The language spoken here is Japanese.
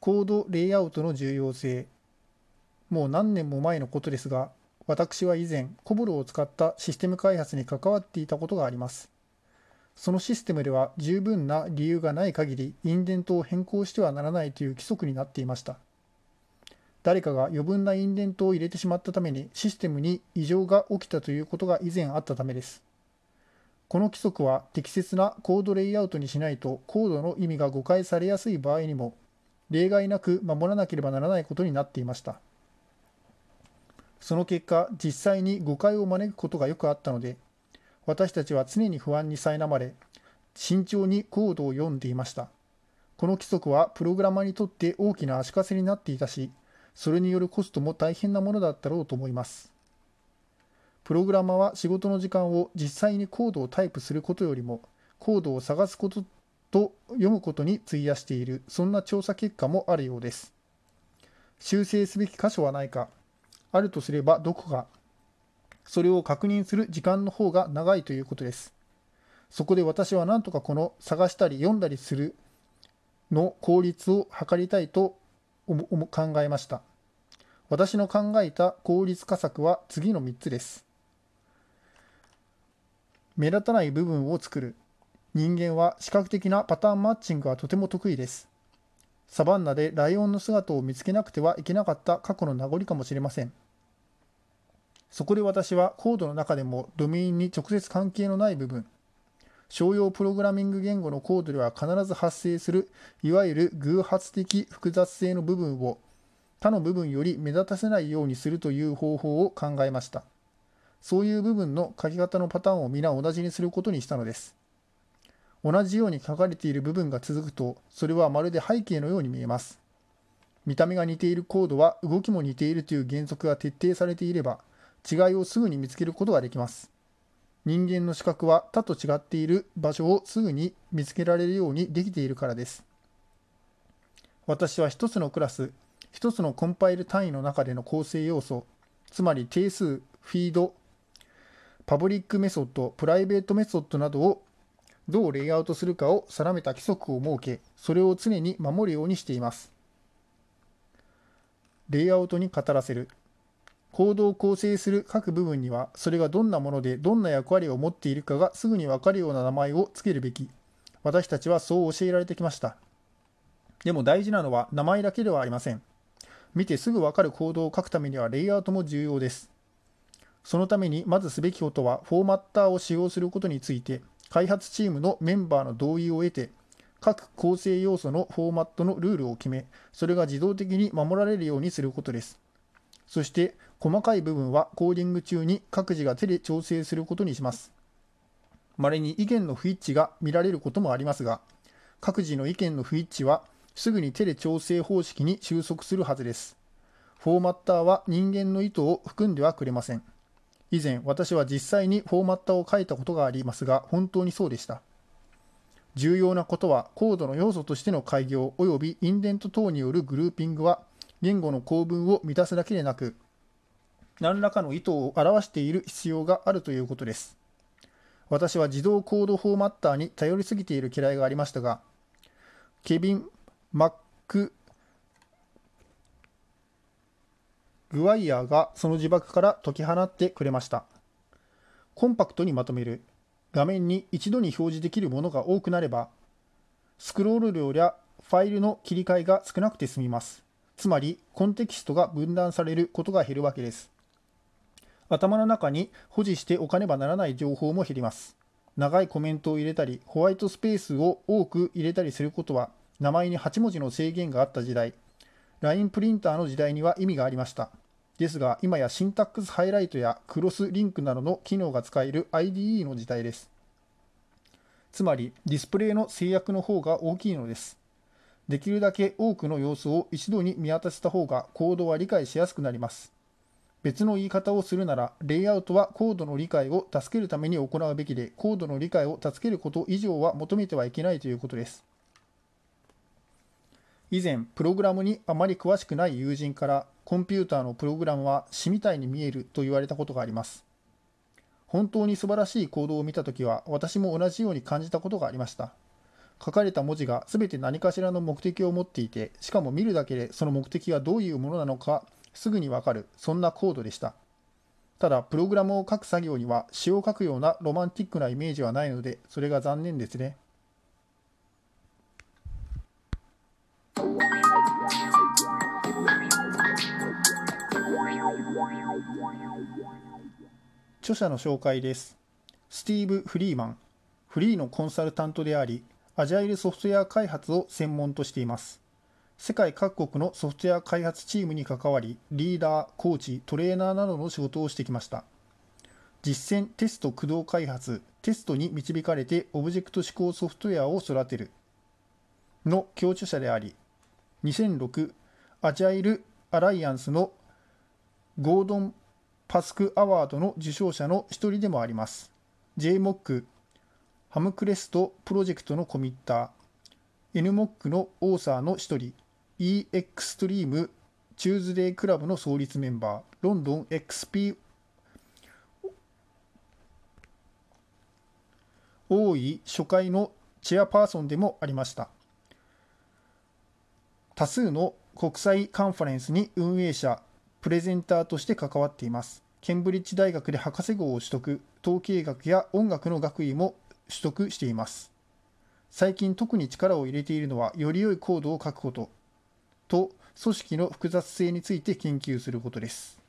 コードレイアウトの重要性。もう何年も前のことですが私は以前コブルを使ったシステム開発に関わっていたことがあります。そのシステムでは十分な理由がない限りインデントを変更してはならないという規則になっていました。誰かが余分なインデントを入れてしまったためにシステムに異常が起きたということが以前あったためです。この規則は適切なコードレイアウトにしないとコードの意味が誤解されやすい場合にも例外なく守らなければならないことになっていました。その結果実際に誤解を招くことがよくあったので私たちは常に不安に苛まれ慎重にコードを読んでいました。この規則はプログラマーにとって大きな足かせになっていたしそれによるコストも大変なものだったろうと思います。プログラマーは仕事の時間を実際にコードをタイプすることよりもコードを探すことと読むことに費やしている。そんな調査結果もあるようです。修正すべき箇所はないか。あるとすればどこか。それを確認する時間の方が長いということです。そこで私は何とかこの探したり読んだりする。の効率を図りたいと考えました。私の考えた効率化策は次の3つです。目立たない部分を作る。人間は視覚的なパターンマッチングがとても得意です。サバンナでライオンの姿を見つけなくてはいけなかった過去の名残かもしれません。そこで私はコードの中でもドメインに直接関係のない部分商用プログラミング言語のコードでは必ず発生するいわゆる偶発的複雑性の部分を他の部分より目立たせないようにするという方法を考えました。そういう部分の書き方のパターンを皆同じにすることにしたのです。同じように書かれている部分が続くとそれはまるで背景のように見えます見た目が似ているコードは動きも似ているという原則が徹底されていれば違いをすぐに見つけることができます人間の視覚は他と違っている場所をすぐに見つけられるようにできているからです。私は一つのクラス、一つのコンパイル単位の中での構成要素、つまり定数、フィールド、パブリックメソッド、プライベートメソッドなどをどうレイアウトするかを定めた規則を設け、それを常に守るようにしています。レイアウトに語らせる。コードを構成する各部分にはそれがどんなものでどんな役割を持っているかがすぐにわかるような名前を付けるべき私たちはそう教えられてきましたでも大事なのは名前だけではありません見てすぐわかる行動を書くためにはレイアウトも重要ですそのためにまずすべきことはフォーマッターを使用することについて開発チームのメンバーの同意を得て各構成要素のフォーマットのルールを決めそれが自動的に守られるようにすることですそして細かい部分はコーディング中に各自が手で調整することにします。稀に意見の不一致が見られることもありますが、各自の意見の不一致はすぐに手で調整方式に収束するはずです。フォーマッターは人間の意図を含んではくれません。以前、私は実際にフォーマッターを書いたことがありますが、本当にそうでした。重要なことは、コードの要素としての開業及びインデント等によるグルーピングは言語の構文を満たすだけでなく、何らかの意図を表している必要があるということです。私は自動コードフォーマッターに頼りすぎている嫌いがありましたが、ケビン・マック・グワイヤーがその呪縛から解き放ってくれました。コンパクトにまとめる。画面に一度に表示できるものが多くなれば、スクロール量やファイルの切り替えが少なくて済みます。つまりコンテキストが分断されることが減るわけです。頭の中に保持しておかねばならない情報も減ります。長いコメントを入れたり、ホワイトスペースを多く入れたりすることは、名前に8文字の制限があった時代、LINE プリンターの時代には意味がありました。ですが、今やシンタックスハイライトやクロスリンクなどの機能が使える IDE の時代です。つまり、ディスプレイの制約の方が大きいのです。できるだけ多くの要素を一度に見渡せた方がコードは理解しやすくなります。別の言い方をするなら、レイアウトはコードの理解を助けるために行うべきで、コードの理解を助けること以上は求めてはいけないということです。以前、プログラムにあまり詳しくない友人から、コンピューターのプログラムは詩みたいに見えると言われたことがあります。本当に素晴らしいコードを見たときは、私も同じように感じたことがありました。書かれた文字が全て何かしらの目的を持っていて、しかも見るだけでその目的がどういうものなのかすぐにわかる、そんなコードでした。ただ、プログラムを書く作業には詩を書くようなロマンティックなイメージはないので、それが残念ですね。著者の紹介です。スティーブ・フリーマン。フリーのコンサルタントであり、アジャイルソフトウェア開発を専門としています。世界各国のソフトウェア開発チームに関わり、リーダー、コーチ、トレーナーなどの仕事をしてきました。実践、テスト、駆動開発、テストに導かれてオブジェクト思考ソフトウェアを育てるの共著者であり、2006アジャイルアライアンスのゴードン・パスクアワードの受賞者の一人でもあります。JMOC ハムクレストプロジェクトのコミッター、 NMock のオーサーの一人、e エクストリームチューズデークラブの創立メンバー、ロンドン XP 大井初回のチェアパーソンでもありました。多数の国際カンファレンスに運営者、プレゼンターとして関わっています。ケンブリッジ大学で博士号を取得、統計学や音楽の学位も取得しています。最近特に力を入れているのは、より良いコードを書くことと、組織の複雑性について研究することです。